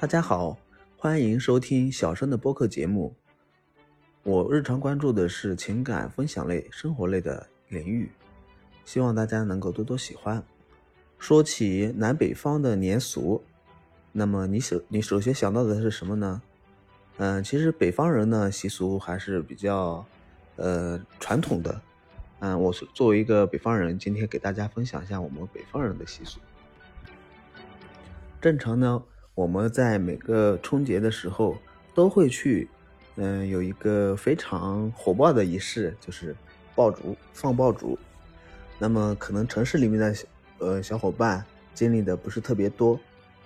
大家好，欢迎收听小生的播客节目。我日常关注的是情感分享类、生活类的领域，希望大家能够多多喜欢。说起南北方的年俗，那么你首你首先想到的是什么呢？嗯，其实北方人呢习俗还是比较呃传统的。嗯，我作为一个北方人，今天给大家分享一下我们北方人的习俗。正常呢。我们在每个春节的时候都会去，嗯，有一个非常火爆的仪式，就是爆竹，放爆竹。那么可能城市里面的呃小伙伴经历的不是特别多，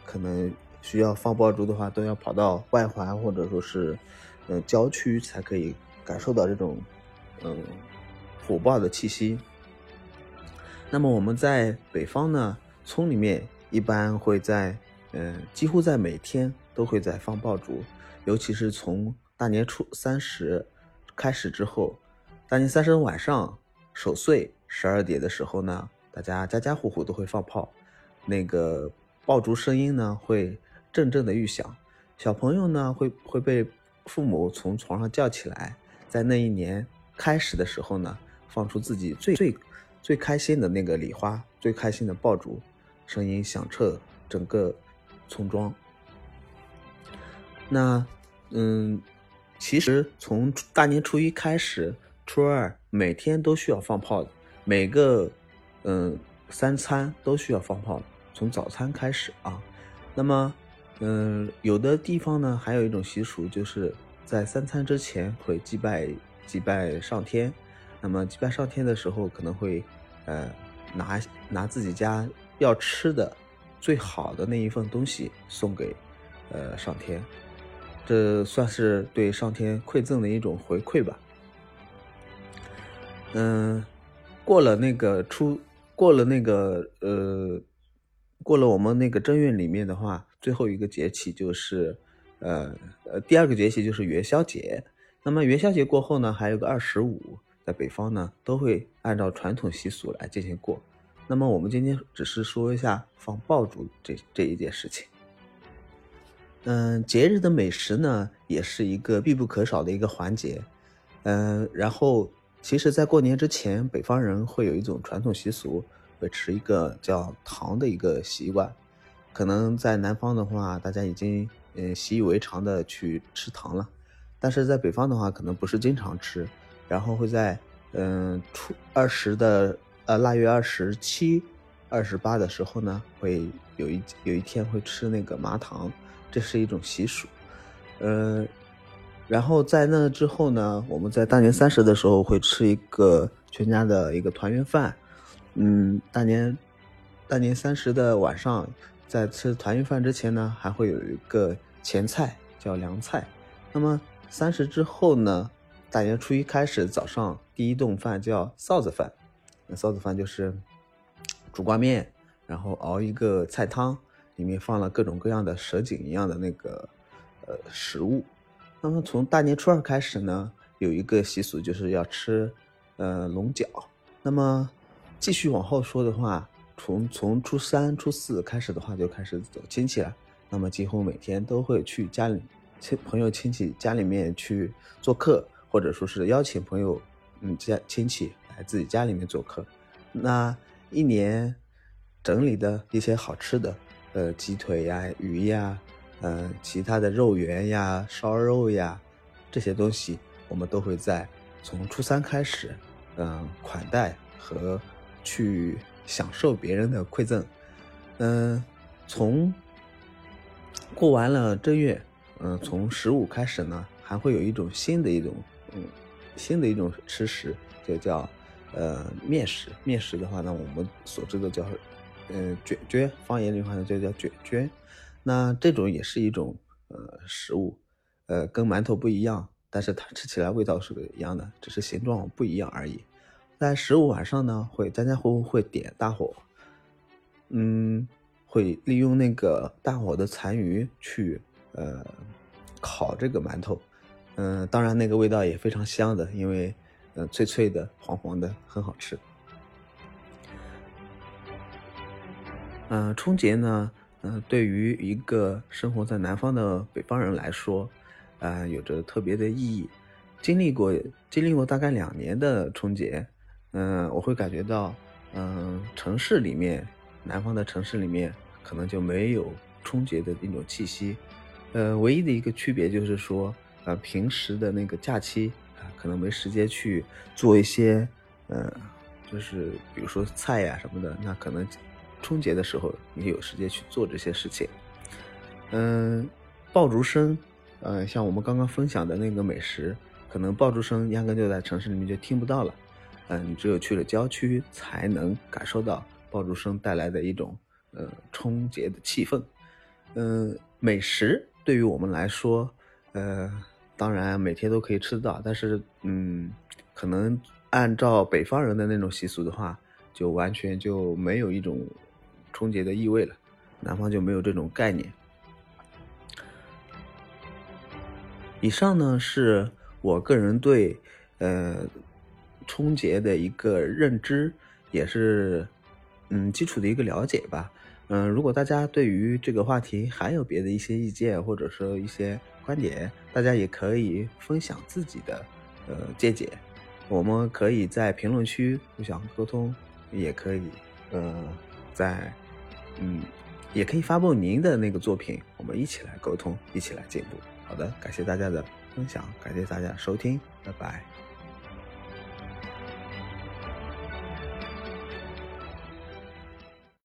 可能需要放爆竹的话，都要跑到外环或者说是嗯郊区才可以感受到这种嗯火爆的气息。那么我们在北方呢，村里面一般会在。嗯，几乎在每天都会在放爆竹，尤其是从大年初三十开始之后，大年三十晚上守岁十二点的时候呢，大家家家户户都会放炮，那个爆竹声音呢会阵阵的预响，小朋友呢会会被父母从床上叫起来，在那一年开始的时候呢，放出自己最最最开心的那个礼花，最开心的爆竹，声音响彻整个。村庄，那，嗯，其实从大年初一开始，初二每天都需要放炮，每个，嗯，三餐都需要放炮，从早餐开始啊。那么，嗯，有的地方呢，还有一种习俗，就是在三餐之前会祭拜祭拜上天。那么祭拜上天的时候，可能会，呃，拿拿自己家要吃的。最好的那一份东西送给，呃，上天，这算是对上天馈赠的一种回馈吧。嗯，过了那个初，过了那个呃，过了我们那个正月里面的话，最后一个节气就是，呃呃，第二个节气就是元宵节。那么元宵节过后呢，还有个二十五，在北方呢，都会按照传统习俗来进行过。那么我们今天只是说一下放爆竹这这一件事情。嗯，节日的美食呢，也是一个必不可少的一个环节。嗯，然后其实，在过年之前，北方人会有一种传统习俗，会吃一个叫糖的一个习惯。可能在南方的话，大家已经嗯习以为常的去吃糖了，但是在北方的话，可能不是经常吃，然后会在嗯初二十的。呃，腊月二十七、二十八的时候呢，会有一有一天会吃那个麻糖，这是一种习俗。呃，然后在那之后呢，我们在大年三十的时候会吃一个全家的一个团圆饭。嗯，大年大年三十的晚上，在吃团圆饭之前呢，还会有一个前菜叫凉菜。那么三十之后呢，大年初一开始早上第一顿饭叫臊子饭。臊子饭就是煮挂面，然后熬一个菜汤，里面放了各种各样的蛇颈一样的那个呃食物。那么从大年初二开始呢，有一个习俗就是要吃呃龙角。那么继续往后说的话，从从初三、初四开始的话，就开始走亲戚了。那么几乎每天都会去家里亲朋友亲戚家里面去做客，或者说是邀请朋友嗯家亲戚。来自己家里面做客，那一年整理的一些好吃的，呃，鸡腿呀、鱼呀，嗯，其他的肉圆呀、烧肉呀，这些东西我们都会在从初三开始，嗯，款待和去享受别人的馈赠，嗯，从过完了正月，嗯，从十五开始呢，还会有一种新的一种，嗯，新的一种吃食，就叫。呃，面食，面食的话呢，我们所知的叫，呃，卷卷，方言里话呢就叫卷卷。那这种也是一种呃食物，呃，跟馒头不一样，但是它吃起来味道是一样的，只是形状不一样而已。在十五晚上呢，会家家户户会点大火，嗯，会利用那个大火的残余去呃烤这个馒头，嗯，当然那个味道也非常香的，因为。嗯，脆脆的，黄黄的，很好吃。嗯，春节呢，嗯，对于一个生活在南方的北方人来说，呃，有着特别的意义。经历过经历过大概两年的春节，嗯，我会感觉到，嗯，城市里面，南方的城市里面可能就没有春节的那种气息。呃，唯一的一个区别就是说，呃，平时的那个假期，可能没时间去做一些，呃，就是比如说菜呀什么的，那可能。春节的时候，你有时间去做这些事情。嗯，爆竹声，呃，像我们刚刚分享的那个美食，可能爆竹声压根就在城市里面就听不到了。嗯，你只有去了郊区，才能感受到爆竹声带来的一种呃春节的气氛。嗯，美食对于我们来说，呃，当然每天都可以吃到，但是嗯，可能按照北方人的那种习俗的话，就完全就没有一种。春节的意味了，南方就没有这种概念。以上呢是我个人对呃春节的一个认知，也是嗯基础的一个了解吧。嗯，如果大家对于这个话题还有别的一些意见或者说一些观点，大家也可以分享自己的呃见解，我们可以在评论区互相沟通，也可以呃在。嗯，也可以发布您的那个作品，我们一起来沟通，一起来进步。好的，感谢大家的分享，感谢大家收听，拜拜。